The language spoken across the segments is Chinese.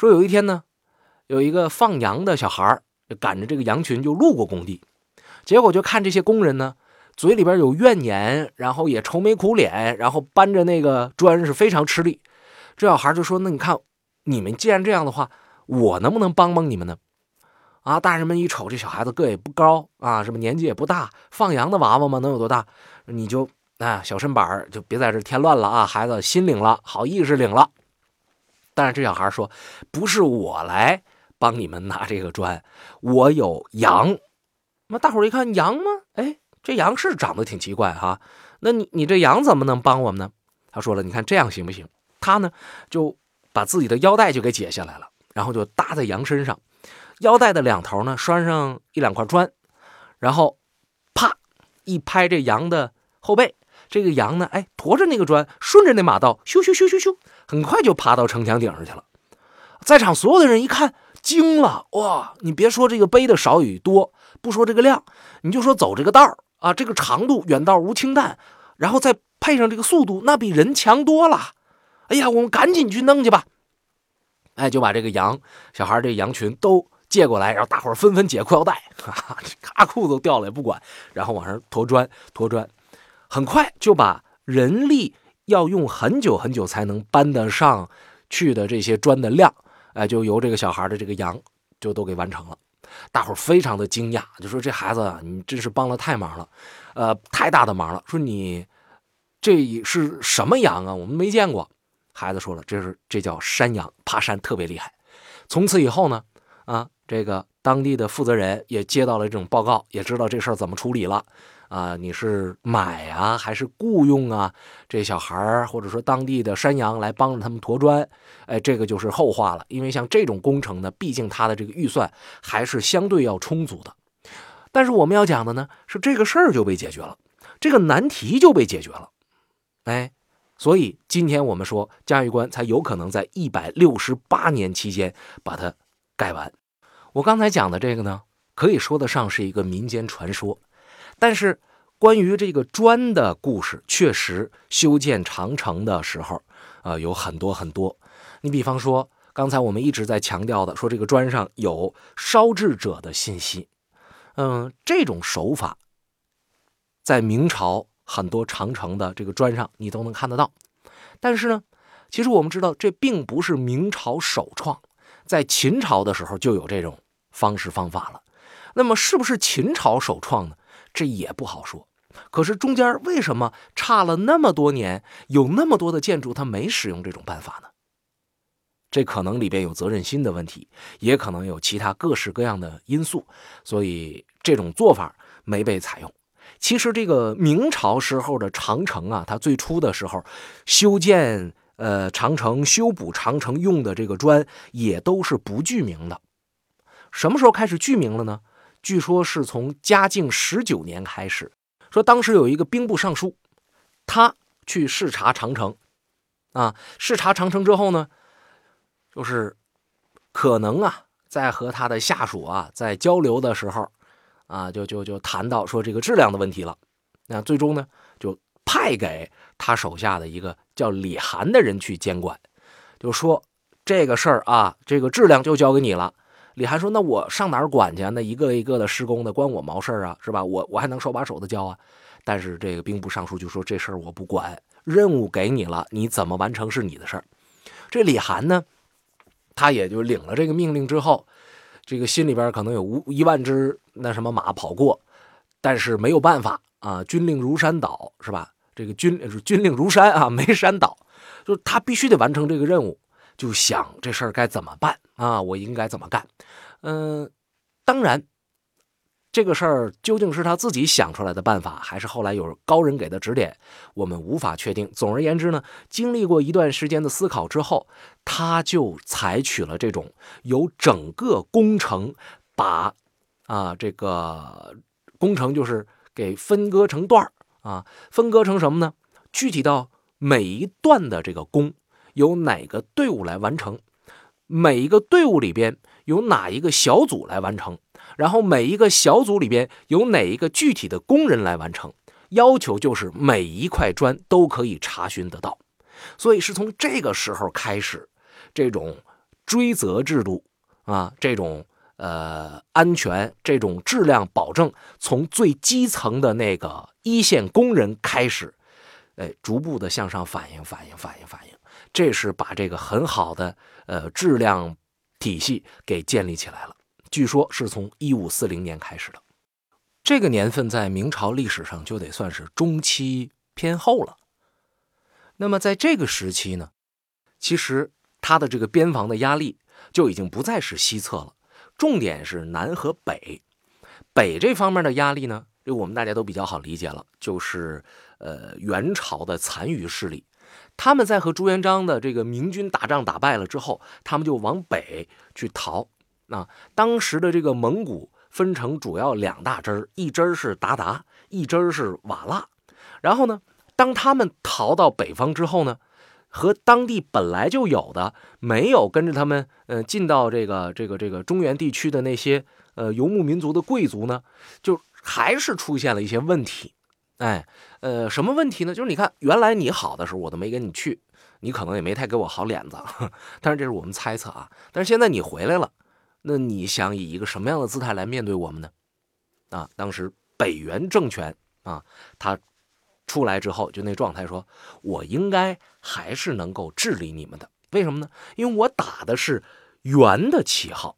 说有一天呢，有一个放羊的小孩就赶着这个羊群就路过工地，结果就看这些工人呢，嘴里边有怨言，然后也愁眉苦脸，然后搬着那个砖是非常吃力。这小孩就说：“那你看，你们既然这样的话，我能不能帮帮你们呢？”啊！大人们一瞅，这小孩子个也不高啊，什么年纪也不大，放羊的娃娃嘛，能有多大？你就啊，小身板就别在这添乱了啊！孩子心领了，好意识领了。但是这小孩说：“不是我来帮你们拿这个砖，我有羊。”那大伙一看，羊吗？哎，这羊是长得挺奇怪哈。那你你这羊怎么能帮我们呢？他说了：“你看这样行不行？”他呢就把自己的腰带就给解下来了，然后就搭在羊身上。腰带的两头呢，拴上一两块砖，然后，啪，一拍这羊的后背，这个羊呢，哎，驮着那个砖，顺着那马道，咻咻咻咻咻，很快就爬到城墙顶上去了。在场所有的人一看，惊了，哇！你别说这个背的少与多，不说这个量，你就说走这个道啊，这个长度远道无轻弹，然后再配上这个速度，那比人强多了。哎呀，我们赶紧去弄去吧！哎，就把这个羊小孩这羊群都。借过来，然后大伙纷纷解裤腰带，咔裤子掉了也不管，然后往上驮砖，驮砖，很快就把人力要用很久很久才能搬得上去的这些砖的量，哎，就由这个小孩的这个羊就都给完成了。大伙儿非常的惊讶，就说这孩子啊，你真是帮了太忙了，呃，太大的忙了。说你这是什么羊啊？我们没见过。孩子说了，这是这叫山羊，爬山特别厉害。从此以后呢，啊。这个当地的负责人也接到了这种报告，也知道这事儿怎么处理了，啊，你是买啊还是雇佣啊？这小孩儿或者说当地的山羊来帮着他们驮砖，哎，这个就是后话了。因为像这种工程呢，毕竟它的这个预算还是相对要充足的。但是我们要讲的呢，是这个事儿就被解决了，这个难题就被解决了，哎，所以今天我们说嘉峪关才有可能在一百六十八年期间把它盖完。我刚才讲的这个呢，可以说得上是一个民间传说，但是关于这个砖的故事，确实修建长城的时候，呃，有很多很多。你比方说，刚才我们一直在强调的，说这个砖上有烧制者的信息，嗯，这种手法，在明朝很多长城的这个砖上你都能看得到。但是呢，其实我们知道，这并不是明朝首创。在秦朝的时候就有这种方式方法了，那么是不是秦朝首创呢？这也不好说。可是中间为什么差了那么多年，有那么多的建筑它没使用这种办法呢？这可能里边有责任心的问题，也可能有其他各式各样的因素，所以这种做法没被采用。其实这个明朝时候的长城啊，它最初的时候修建。呃，长城修补长城用的这个砖也都是不具名的。什么时候开始具名了呢？据说是从嘉靖十九年开始。说当时有一个兵部尚书，他去视察长城，啊，视察长城之后呢，就是可能啊，在和他的下属啊在交流的时候，啊，就就就谈到说这个质量的问题了。那最终呢，就派给他手下的一个。叫李涵的人去监管，就说这个事儿啊，这个质量就交给你了。李涵说：“那我上哪儿管去？那一个一个的施工的，关我毛事儿啊，是吧？我我还能手把手的教啊。”但是这个兵部尚书就说：“这事儿我不管，任务给你了，你怎么完成是你的事儿。”这李涵呢，他也就领了这个命令之后，这个心里边可能有无一万只那什么马跑过，但是没有办法啊，军令如山倒，是吧？这个军军令如山啊，没山倒，就是他必须得完成这个任务，就想这事儿该怎么办啊？我应该怎么干？嗯，当然，这个事儿究竟是他自己想出来的办法，还是后来有高人给的指点，我们无法确定。总而言之呢，经历过一段时间的思考之后，他就采取了这种由整个工程把啊这个工程就是给分割成段儿。啊，分割成什么呢？具体到每一段的这个工，由哪个队伍来完成？每一个队伍里边有哪一个小组来完成？然后每一个小组里边有哪一个具体的工人来完成？要求就是每一块砖都可以查询得到。所以是从这个时候开始，这种追责制度啊，这种呃安全、这种质量保证，从最基层的那个一线工人开始，哎，逐步的向上反映、反映、反映、反映，这是把这个很好的呃质量体系给建立起来了。据说是从一五四零年开始的，这个年份在明朝历史上就得算是中期偏后了。那么在这个时期呢，其实它的这个边防的压力就已经不再是西侧了，重点是南和北。北这方面的压力呢，就我们大家都比较好理解了，就是呃元朝的残余势力，他们在和朱元璋的这个明军打仗打败了之后，他们就往北去逃。那当时的这个蒙古分成主要两大支儿，一支是鞑靼，一支是瓦剌。然后呢？当他们逃到北方之后呢，和当地本来就有的没有跟着他们，呃，进到这个这个这个中原地区的那些呃游牧民族的贵族呢，就还是出现了一些问题。哎，呃，什么问题呢？就是你看，原来你好的时候，我都没跟你去，你可能也没太给我好脸子。但是这是我们猜测啊。但是现在你回来了，那你想以一个什么样的姿态来面对我们呢？啊，当时北元政权啊，他。出来之后，就那状态，说我应该还是能够治理你们的。为什么呢？因为我打的是元的旗号，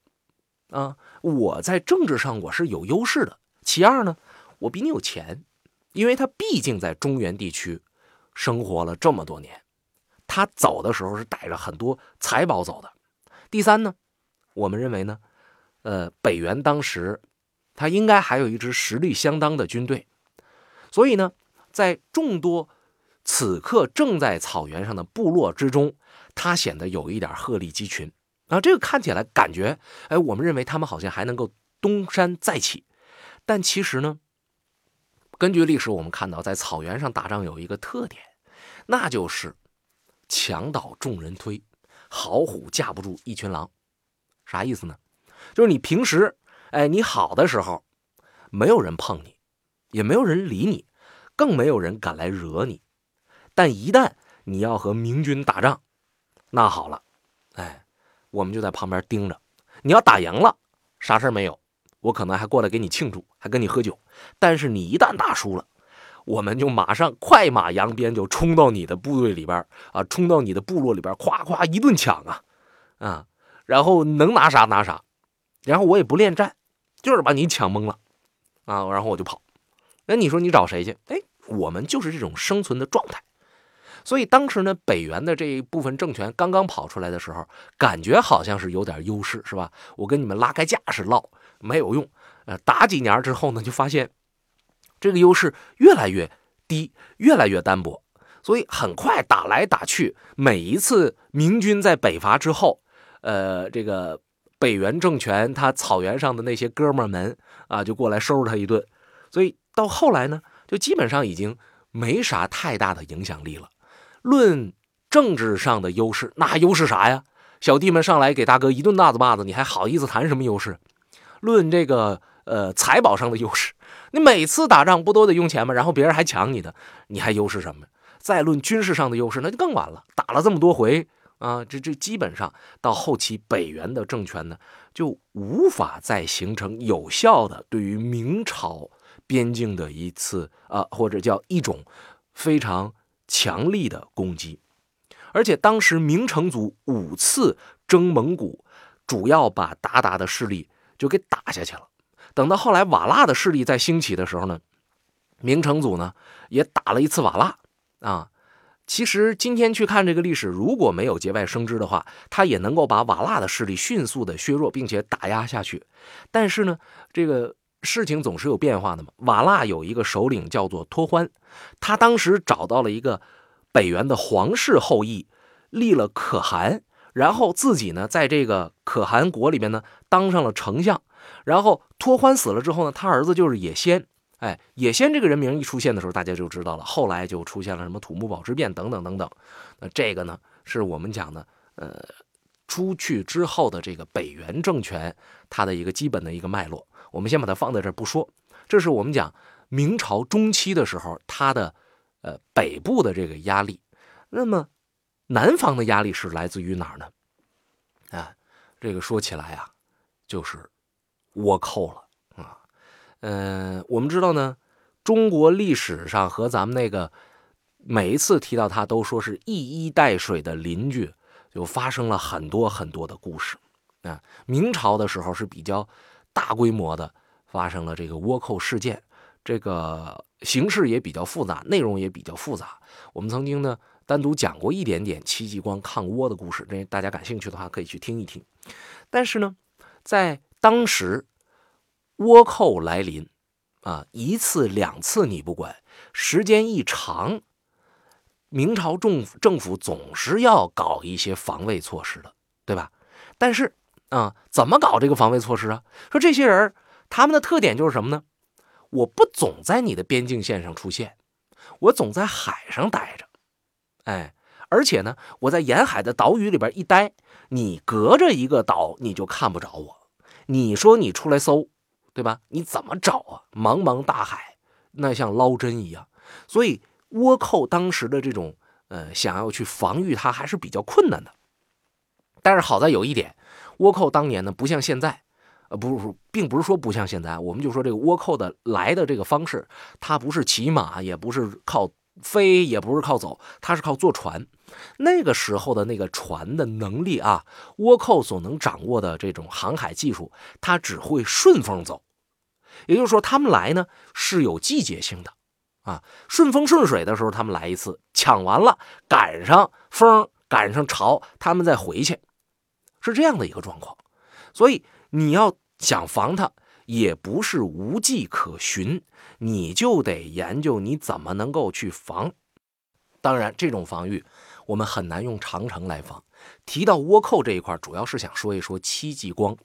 啊，我在政治上我是有优势的。其二呢，我比你有钱，因为他毕竟在中原地区生活了这么多年，他走的时候是带着很多财宝走的。第三呢，我们认为呢，呃，北元当时他应该还有一支实力相当的军队，所以呢。在众多此刻正在草原上的部落之中，他显得有一点鹤立鸡群啊！这个看起来感觉，哎，我们认为他们好像还能够东山再起，但其实呢，根据历史我们看到，在草原上打仗有一个特点，那就是墙倒众人推，好虎架不住一群狼。啥意思呢？就是你平时，哎，你好的时候，没有人碰你，也没有人理你。更没有人敢来惹你，但一旦你要和明军打仗，那好了，哎，我们就在旁边盯着。你要打赢了，啥事没有，我可能还过来给你庆祝，还跟你喝酒。但是你一旦打输了，我们就马上快马扬鞭，就冲到你的部队里边啊，冲到你的部落里边，咵咵一顿抢啊，啊，然后能拿啥拿啥，然后我也不恋战，就是把你抢懵了啊，然后我就跑。那你说你找谁去？哎，我们就是这种生存的状态。所以当时呢，北元的这一部分政权刚刚跑出来的时候，感觉好像是有点优势，是吧？我跟你们拉开架势唠没有用。呃，打几年之后呢，就发现这个优势越来越低，越来越单薄。所以很快打来打去，每一次明军在北伐之后，呃，这个北元政权他草原上的那些哥们们啊，就过来收拾他一顿。所以。到后来呢，就基本上已经没啥太大的影响力了。论政治上的优势，那优势啥呀？小弟们上来给大哥一顿大嘴巴子，你还好意思谈什么优势？论这个呃财宝上的优势，你每次打仗不都得用钱吗？然后别人还抢你的，你还优势什么？再论军事上的优势，那就更完了。打了这么多回啊，这这基本上到后期北元的政权呢，就无法再形成有效的对于明朝。边境的一次啊，或者叫一种非常强力的攻击，而且当时明成祖五次征蒙古，主要把鞑靼的势力就给打下去了。等到后来瓦剌的势力在兴起的时候呢，明成祖呢也打了一次瓦剌啊。其实今天去看这个历史，如果没有节外生枝的话，他也能够把瓦剌的势力迅速的削弱，并且打压下去。但是呢，这个。事情总是有变化的嘛。瓦剌有一个首领叫做托欢，他当时找到了一个北元的皇室后裔，立了可汗，然后自己呢在这个可汗国里面呢当上了丞相。然后托欢死了之后呢，他儿子就是野先。哎，野先这个人名一出现的时候，大家就知道了。后来就出现了什么土木堡之变等等等等。那这个呢，是我们讲的，呃，出去之后的这个北元政权它的一个基本的一个脉络。我们先把它放在这儿不说，这是我们讲明朝中期的时候，它的呃北部的这个压力。那么南方的压力是来自于哪儿呢？啊，这个说起来啊，就是倭寇了啊。嗯，我们知道呢，中国历史上和咱们那个每一次提到他都说是一衣带水的邻居，就发生了很多很多的故事啊。明朝的时候是比较大规模的发生了这个倭寇事件，这个形式也比较复杂，内容也比较复杂。我们曾经呢。单独讲过一点点戚继光抗倭的故事，这大家感兴趣的话可以去听一听。但是呢，在当时倭寇来临啊，一次两次你不管，时间一长，明朝政府政府总是要搞一些防卫措施的，对吧？但是啊，怎么搞这个防卫措施啊？说这些人他们的特点就是什么呢？我不总在你的边境线上出现，我总在海上待着。哎，而且呢，我在沿海的岛屿里边一待，你隔着一个岛，你就看不着我。你说你出来搜，对吧？你怎么找啊？茫茫大海，那像捞针一样。所以倭寇当时的这种呃，想要去防御它还是比较困难的。但是好在有一点，倭寇当年呢，不像现在，呃，不是，并不是说不像现在，我们就说这个倭寇的来的这个方式，它不是骑马，也不是靠。飞也不是靠走，他是靠坐船。那个时候的那个船的能力啊，倭寇所能掌握的这种航海技术，他只会顺风走。也就是说，他们来呢是有季节性的啊，顺风顺水的时候他们来一次，抢完了赶上风赶上潮，他们再回去，是这样的一个状况。所以你要想防他。也不是无迹可寻，你就得研究你怎么能够去防。当然，这种防御我们很难用长城来防。提到倭寇这一块，主要是想说一说戚继光。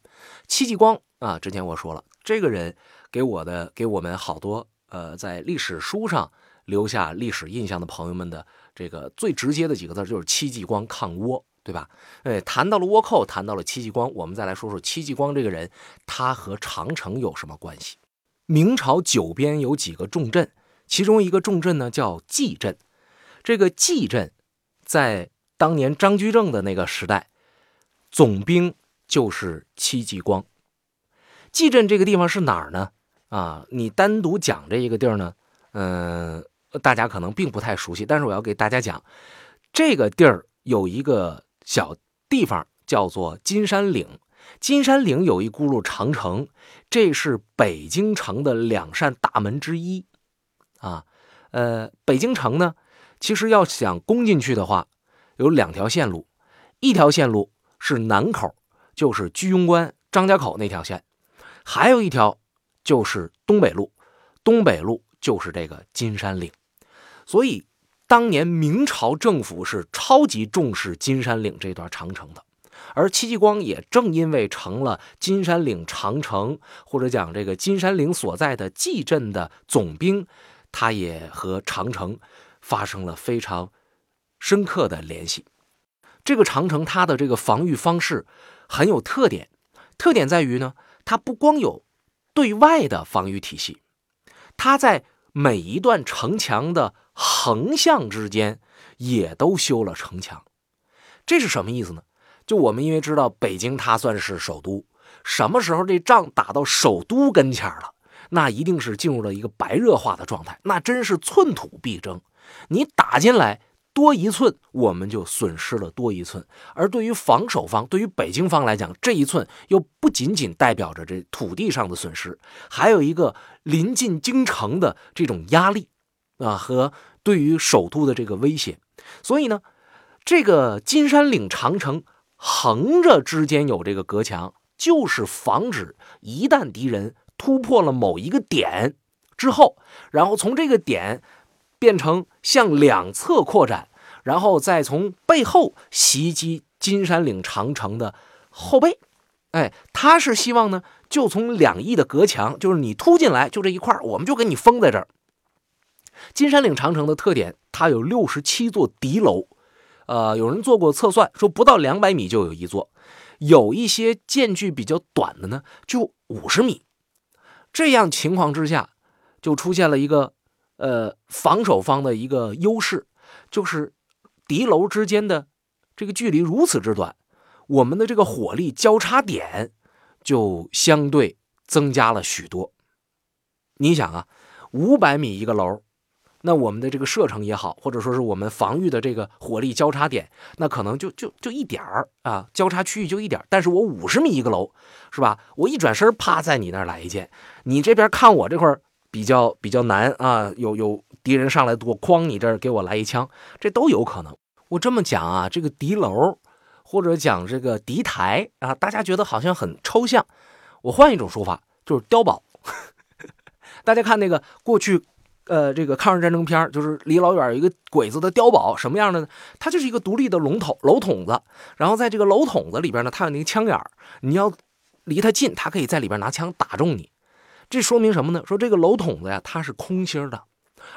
戚继光啊，之前我说了，这个人给我的给我们好多呃，在历史书上留下历史印象的朋友们的这个最直接的几个字就是戚继光抗倭。对吧？哎，谈到了倭寇，谈到了戚继光，我们再来说说戚继光这个人，他和长城有什么关系？明朝九边有几个重镇，其中一个重镇呢叫蓟镇。这个蓟镇在当年张居正的那个时代，总兵就是戚继光。蓟镇这个地方是哪儿呢？啊，你单独讲这一个地儿呢，嗯，大家可能并不太熟悉，但是我要给大家讲这个地儿有一个。小地方叫做金山岭，金山岭有一轱辘长城，这是北京城的两扇大门之一，啊，呃，北京城呢，其实要想攻进去的话，有两条线路，一条线路是南口，就是居庸关张家口那条线，还有一条就是东北路，东北路就是这个金山岭，所以。当年明朝政府是超级重视金山岭这段长城的，而戚继光也正因为成了金山岭长城，或者讲这个金山岭所在的蓟镇的总兵，他也和长城发生了非常深刻的联系。这个长城它的这个防御方式很有特点，特点在于呢，它不光有对外的防御体系，它在每一段城墙的。横向之间也都修了城墙，这是什么意思呢？就我们因为知道北京它算是首都，什么时候这仗打到首都跟前了，那一定是进入了一个白热化的状态，那真是寸土必争。你打进来多一寸，我们就损失了多一寸。而对于防守方，对于北京方来讲，这一寸又不仅仅代表着这土地上的损失，还有一个临近京城的这种压力。啊，和对于首都的这个威胁，所以呢，这个金山岭长城横着之间有这个隔墙，就是防止一旦敌人突破了某一个点之后，然后从这个点变成向两侧扩展，然后再从背后袭击金山岭长城的后背。哎，他是希望呢，就从两翼的隔墙，就是你突进来就这一块我们就给你封在这儿。金山岭长城的特点，它有六十七座敌楼，呃，有人做过测算，说不到两百米就有一座，有一些间距比较短的呢，就五十米。这样情况之下，就出现了一个呃防守方的一个优势，就是敌楼之间的这个距离如此之短，我们的这个火力交叉点就相对增加了许多。你想啊，五百米一个楼，那我们的这个射程也好，或者说是我们防御的这个火力交叉点，那可能就就就一点儿啊，交叉区域就一点但是我五十米一个楼，是吧？我一转身，啪，在你那儿来一箭，你这边看我这块比较比较难啊，有有敌人上来多，哐，你这儿给我来一枪，这都有可能。我这么讲啊，这个敌楼或者讲这个敌台啊，大家觉得好像很抽象。我换一种说法，就是碉堡。大家看那个过去，呃，这个抗日战争片就是离老远有一个鬼子的碉堡，什么样的呢？它就是一个独立的龙头楼筒子，然后在这个楼筒子里边呢，它有那个枪眼你要离它近，它可以在里边拿枪打中你。这说明什么呢？说这个楼筒子呀，它是空心的，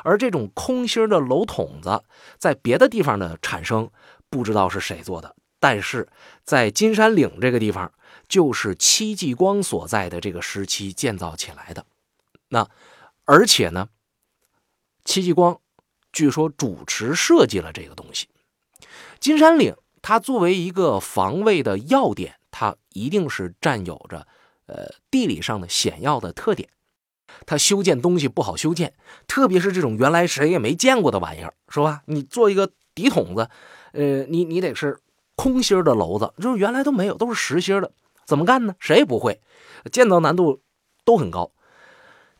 而这种空心的楼筒子在别的地方的产生，不知道是谁做的，但是在金山岭这个地方，就是戚继光所在的这个时期建造起来的。那，而且呢，戚继光据说主持设计了这个东西。金山岭它作为一个防卫的要点，它一定是占有着呃地理上的险要的特点。它修建东西不好修建，特别是这种原来谁也没见过的玩意儿，是吧？你做一个底筒子，呃，你你得是空心的楼子，就是原来都没有，都是实心的，怎么干呢？谁也不会，建造难度都很高。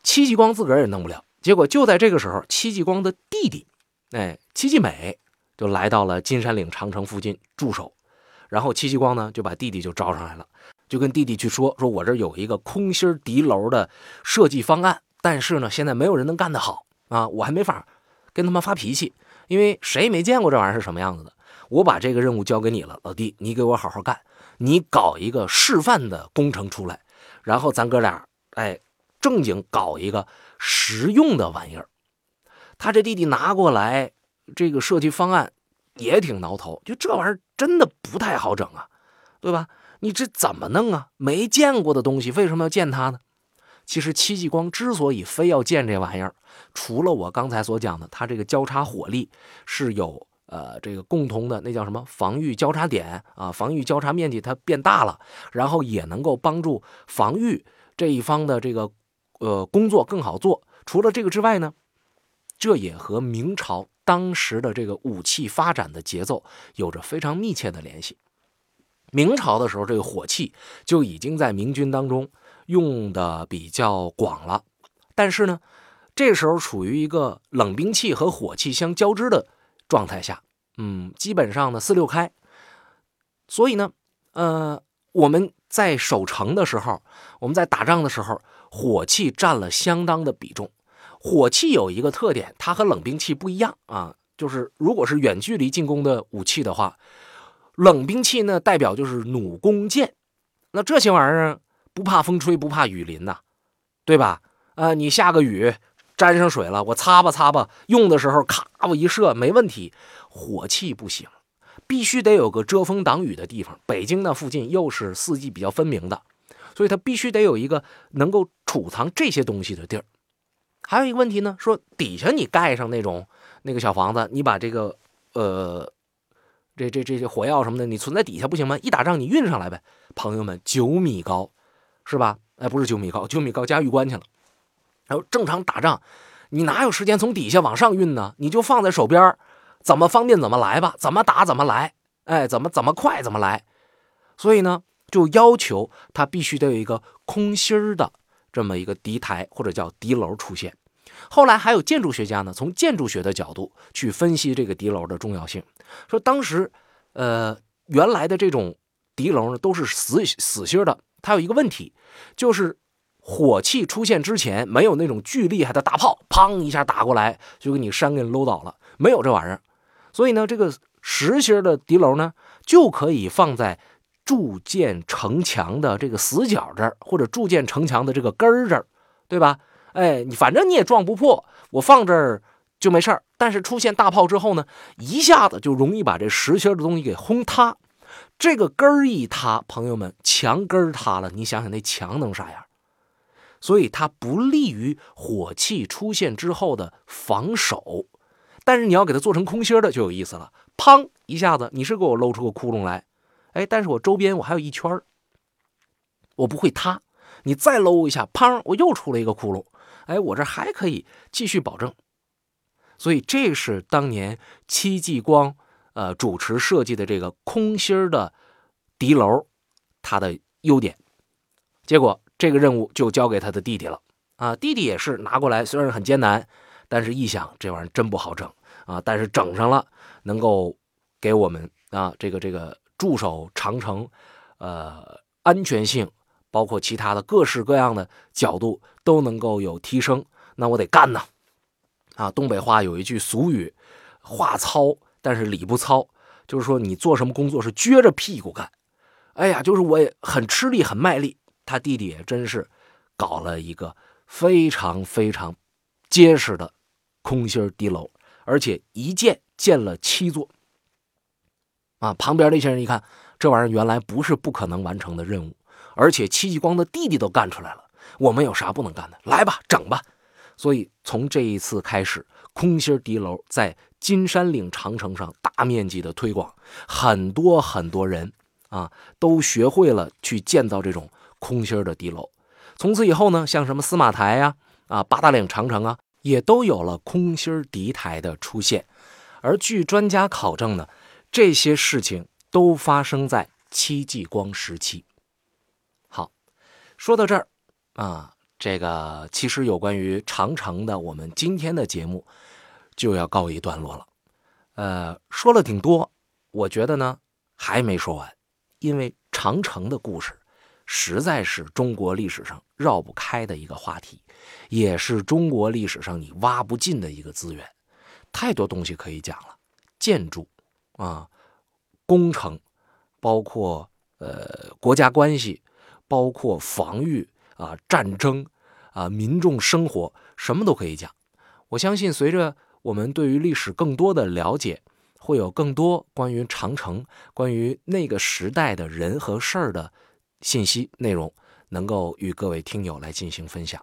戚继光自个儿也弄不了，结果就在这个时候，戚继光的弟弟，哎，戚继美就来到了金山岭长城附近驻守。然后戚继光呢就把弟弟就招上来了，就跟弟弟去说：“说我这有一个空心敌楼的设计方案，但是呢，现在没有人能干得好啊，我还没法跟他们发脾气，因为谁也没见过这玩意儿是什么样子的。我把这个任务交给你了，老弟，你给我好好干，你搞一个示范的工程出来，然后咱哥俩，哎。”正经搞一个实用的玩意儿，他这弟弟拿过来这个设计方案也挺挠头，就这玩意儿真的不太好整啊，对吧？你这怎么弄啊？没见过的东西为什么要建它呢？其实戚继光之所以非要建这玩意儿，除了我刚才所讲的，他这个交叉火力是有呃这个共同的，那叫什么防御交叉点啊？防御交叉面积它变大了，然后也能够帮助防御这一方的这个。呃，工作更好做。除了这个之外呢，这也和明朝当时的这个武器发展的节奏有着非常密切的联系。明朝的时候，这个火器就已经在明军当中用的比较广了。但是呢，这时候处于一个冷兵器和火器相交织的状态下，嗯，基本上呢四六开。所以呢，呃，我们在守城的时候，我们在打仗的时候。火器占了相当的比重。火器有一个特点，它和冷兵器不一样啊，就是如果是远距离进攻的武器的话，冷兵器呢代表就是弩弓箭，那这些玩意儿不怕风吹不怕雨淋呐，对吧？啊，你下个雨沾上水了，我擦吧擦吧，用的时候咔我一射没问题。火器不行，必须得有个遮风挡雨的地方。北京那附近又是四季比较分明的。所以它必须得有一个能够储藏这些东西的地儿。还有一个问题呢，说底下你盖上那种那个小房子，你把这个呃这这这些火药什么的，你存在底下不行吗？一打仗你运上来呗。朋友们，九米高，是吧？哎，不是九米高，九米高加峪关去了。然后正常打仗，你哪有时间从底下往上运呢？你就放在手边，怎么方便怎么来吧，怎么打怎么来，哎，怎么怎么快怎么来。所以呢。就要求它必须得有一个空心儿的这么一个敌台或者叫敌楼出现。后来还有建筑学家呢，从建筑学的角度去分析这个敌楼的重要性，说当时，呃，原来的这种敌楼呢都是死死心的，它有一个问题，就是火器出现之前没有那种巨厉害的大炮，砰一下打过来就给你山给搂倒了，没有这玩意儿。所以呢，这个实心的敌楼呢就可以放在。铸建城墙的这个死角这儿，或者铸建城墙的这个根儿这儿，对吧？哎，你反正你也撞不破，我放这儿就没事儿。但是出现大炮之后呢，一下子就容易把这实心的东西给轰塌。这个根儿一塌，朋友们，墙根儿塌了，你想想那墙能啥样？所以它不利于火器出现之后的防守。但是你要给它做成空心的就有意思了，砰一下子，你是给我露出个窟窿来。哎，但是我周边我还有一圈，我不会塌。你再搂一下，砰，我又出了一个窟窿。哎，我这还可以继续保证。所以这是当年戚继光呃主持设计的这个空心的敌楼，它的优点。结果这个任务就交给他的弟弟了啊，弟弟也是拿过来，虽然很艰难，但是一想这玩意儿真不好整啊，但是整上了，能够给我们啊这个这个驻守长城，呃安全性。包括其他的各式各样的角度都能够有提升，那我得干呐！啊，东北话有一句俗语，话糙但是理不糙，就是说你做什么工作是撅着屁股干。哎呀，就是我也很吃力很卖力。他弟弟也真是搞了一个非常非常结实的空心敌楼，而且一建建了七座。啊，旁边那些人一看，这玩意儿原来不是不可能完成的任务。而且戚继光的弟弟都干出来了，我们有啥不能干的？来吧，整吧！所以从这一次开始，空心敌楼在金山岭长城上大面积的推广，很多很多人啊都学会了去建造这种空心的敌楼。从此以后呢，像什么司马台呀、啊八达岭长城啊，也都有了空心敌台的出现。而据专家考证呢，这些事情都发生在戚继光时期。好说到这儿，啊，这个其实有关于长城的，我们今天的节目就要告一段落了。呃，说了挺多，我觉得呢还没说完，因为长城的故事实在是中国历史上绕不开的一个话题，也是中国历史上你挖不尽的一个资源，太多东西可以讲了。建筑啊，工程，包括呃国家关系。包括防御啊、战争啊、民众生活，什么都可以讲。我相信，随着我们对于历史更多的了解，会有更多关于长城、关于那个时代的人和事儿的信息内容，能够与各位听友来进行分享。